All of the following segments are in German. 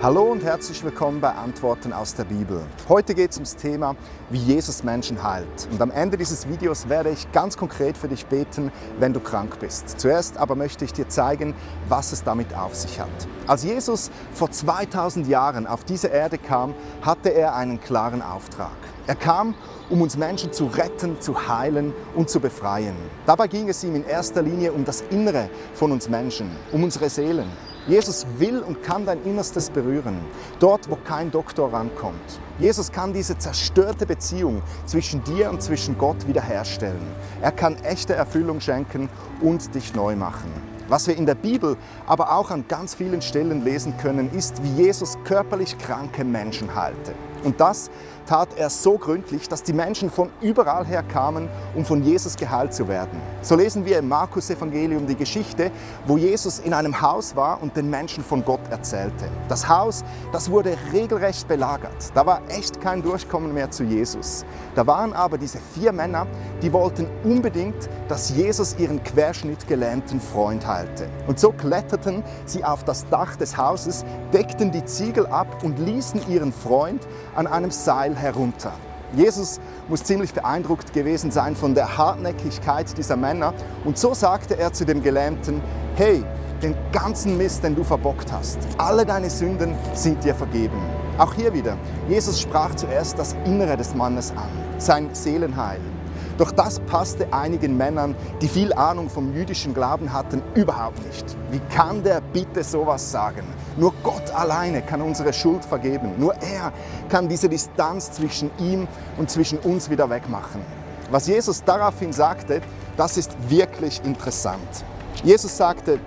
Hallo und herzlich willkommen bei Antworten aus der Bibel. Heute geht es ums Thema, wie Jesus Menschen heilt. Und am Ende dieses Videos werde ich ganz konkret für dich beten, wenn du krank bist. Zuerst aber möchte ich dir zeigen, was es damit auf sich hat. Als Jesus vor 2000 Jahren auf diese Erde kam, hatte er einen klaren Auftrag. Er kam, um uns Menschen zu retten, zu heilen und zu befreien. Dabei ging es ihm in erster Linie um das Innere von uns Menschen, um unsere Seelen. Jesus will und kann dein Innerstes berühren, dort, wo kein Doktor rankommt. Jesus kann diese zerstörte Beziehung zwischen dir und zwischen Gott wiederherstellen. Er kann echte Erfüllung schenken und dich neu machen. Was wir in der Bibel, aber auch an ganz vielen Stellen lesen können, ist, wie Jesus körperlich kranke Menschen heilte. Und das tat er so gründlich, dass die Menschen von überall her kamen, um von Jesus geheilt zu werden. So lesen wir im Markus-Evangelium die Geschichte, wo Jesus in einem Haus war und den Menschen von Gott erzählte. Das Haus, das wurde regelrecht belagert. Da war echt kein Durchkommen mehr zu Jesus. Da waren aber diese vier Männer, die wollten unbedingt, dass Jesus ihren querschnittgelähmten Freund heilte. Und so kletterten sie auf das Dach des Hauses, deckten die Ziegel ab und ließen ihren Freund an einem Seil herunter. Jesus muss ziemlich beeindruckt gewesen sein von der Hartnäckigkeit dieser Männer und so sagte er zu dem Gelähmten, hey, den ganzen Mist, den du verbockt hast, alle deine Sünden sind dir vergeben. Auch hier wieder, Jesus sprach zuerst das Innere des Mannes an, sein Seelenheil. Doch das passte einigen Männern, die viel Ahnung vom jüdischen Glauben hatten, überhaupt nicht. Wie kann der bitte sowas sagen? Nur Gott alleine kann unsere Schuld vergeben. Nur er kann diese Distanz zwischen ihm und zwischen uns wieder wegmachen. Was Jesus daraufhin sagte, das ist wirklich interessant. Jesus sagte,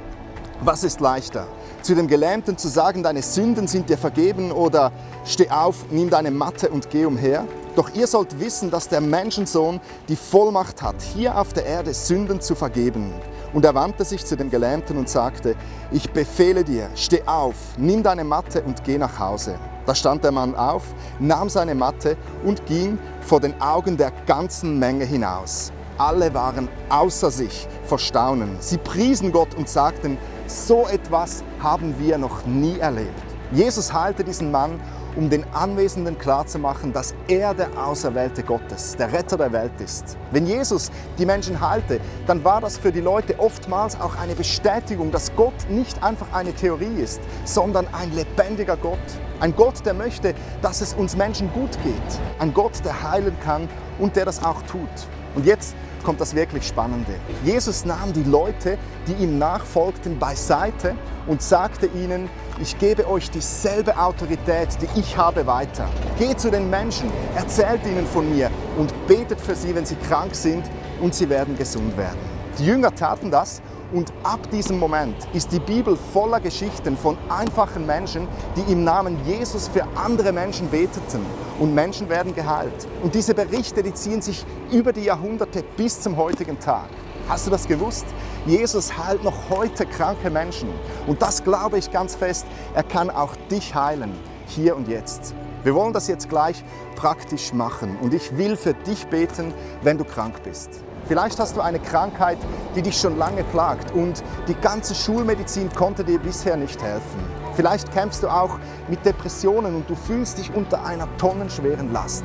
was ist leichter? Zu dem Gelähmten zu sagen, deine Sünden sind dir vergeben oder steh auf, nimm deine Matte und geh umher? Doch ihr sollt wissen, dass der Menschensohn die Vollmacht hat, hier auf der Erde Sünden zu vergeben. Und er wandte sich zu dem Gelähmten und sagte, ich befehle dir, steh auf, nimm deine Matte und geh nach Hause. Da stand der Mann auf, nahm seine Matte und ging vor den Augen der ganzen Menge hinaus. Alle waren außer sich vor Staunen. Sie priesen Gott und sagten, so etwas haben wir noch nie erlebt. Jesus heilte diesen Mann um den Anwesenden klarzumachen, dass er der Auserwählte Gottes, der Retter der Welt ist. Wenn Jesus die Menschen heilte, dann war das für die Leute oftmals auch eine Bestätigung, dass Gott nicht einfach eine Theorie ist, sondern ein lebendiger Gott. Ein Gott, der möchte, dass es uns Menschen gut geht. Ein Gott, der heilen kann und der das auch tut. Und jetzt kommt das wirklich Spannende. Jesus nahm die Leute, die ihm nachfolgten, beiseite und sagte ihnen, ich gebe euch dieselbe Autorität, die ich habe, weiter. Geht zu den Menschen, erzählt ihnen von mir und betet für sie, wenn sie krank sind und sie werden gesund werden. Die Jünger taten das und ab diesem Moment ist die Bibel voller Geschichten von einfachen Menschen, die im Namen Jesus für andere Menschen beteten und Menschen werden geheilt. Und diese Berichte, die ziehen sich über die Jahrhunderte bis zum heutigen Tag. Hast du das gewusst? Jesus heilt noch heute kranke Menschen. Und das glaube ich ganz fest. Er kann auch dich heilen, hier und jetzt. Wir wollen das jetzt gleich praktisch machen. Und ich will für dich beten, wenn du krank bist. Vielleicht hast du eine Krankheit, die dich schon lange plagt und die ganze Schulmedizin konnte dir bisher nicht helfen. Vielleicht kämpfst du auch mit Depressionen und du fühlst dich unter einer tonnenschweren Last.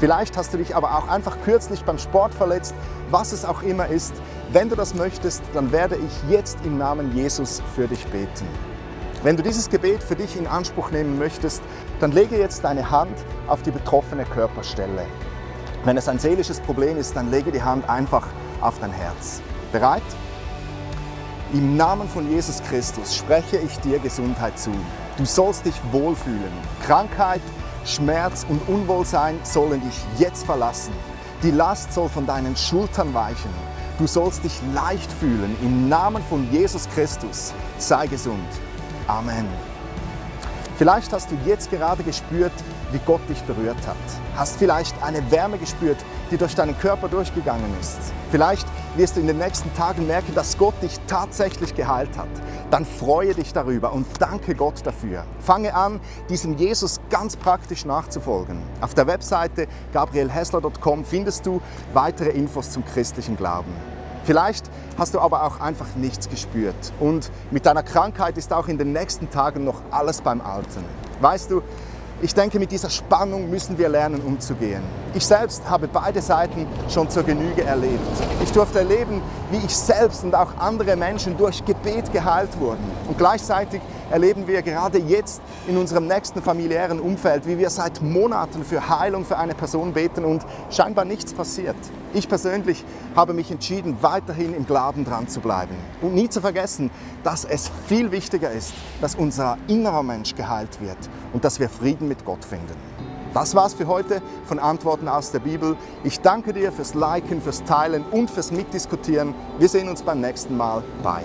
Vielleicht hast du dich aber auch einfach kürzlich beim Sport verletzt, was es auch immer ist. Wenn du das möchtest, dann werde ich jetzt im Namen Jesus für dich beten. Wenn du dieses Gebet für dich in Anspruch nehmen möchtest, dann lege jetzt deine Hand auf die betroffene Körperstelle. Wenn es ein seelisches Problem ist, dann lege die Hand einfach auf dein Herz. Bereit? Im Namen von Jesus Christus spreche ich dir Gesundheit zu. Du sollst dich wohlfühlen. Krankheit, Schmerz und Unwohlsein sollen dich jetzt verlassen. Die Last soll von deinen Schultern weichen. Du sollst dich leicht fühlen. Im Namen von Jesus Christus sei gesund. Amen. Vielleicht hast du jetzt gerade gespürt, wie Gott dich berührt hat. Hast vielleicht eine Wärme gespürt, die durch deinen Körper durchgegangen ist. Vielleicht wirst du in den nächsten Tagen merken, dass Gott dich tatsächlich geheilt hat. Dann freue dich darüber und danke Gott dafür. Fange an, diesem Jesus ganz praktisch nachzufolgen. Auf der Webseite gabrielhessler.com findest du weitere Infos zum christlichen Glauben. Vielleicht hast du aber auch einfach nichts gespürt. Und mit deiner Krankheit ist auch in den nächsten Tagen noch alles beim Alten. Weißt du, ich denke, mit dieser Spannung müssen wir lernen, umzugehen. Ich selbst habe beide Seiten schon zur Genüge erlebt. Ich durfte erleben, wie ich selbst und auch andere Menschen durch Gebet geheilt wurden. Und gleichzeitig erleben wir gerade jetzt in unserem nächsten familiären Umfeld, wie wir seit Monaten für Heilung für eine Person beten und scheinbar nichts passiert. Ich persönlich habe mich entschieden, weiterhin im Glauben dran zu bleiben und nie zu vergessen, dass es viel wichtiger ist, dass unser innerer Mensch geheilt wird und dass wir Frieden mit Gott finden. Das war's für heute von Antworten aus der Bibel. Ich danke dir fürs Liken, fürs Teilen und fürs Mitdiskutieren. Wir sehen uns beim nächsten Mal. Bye.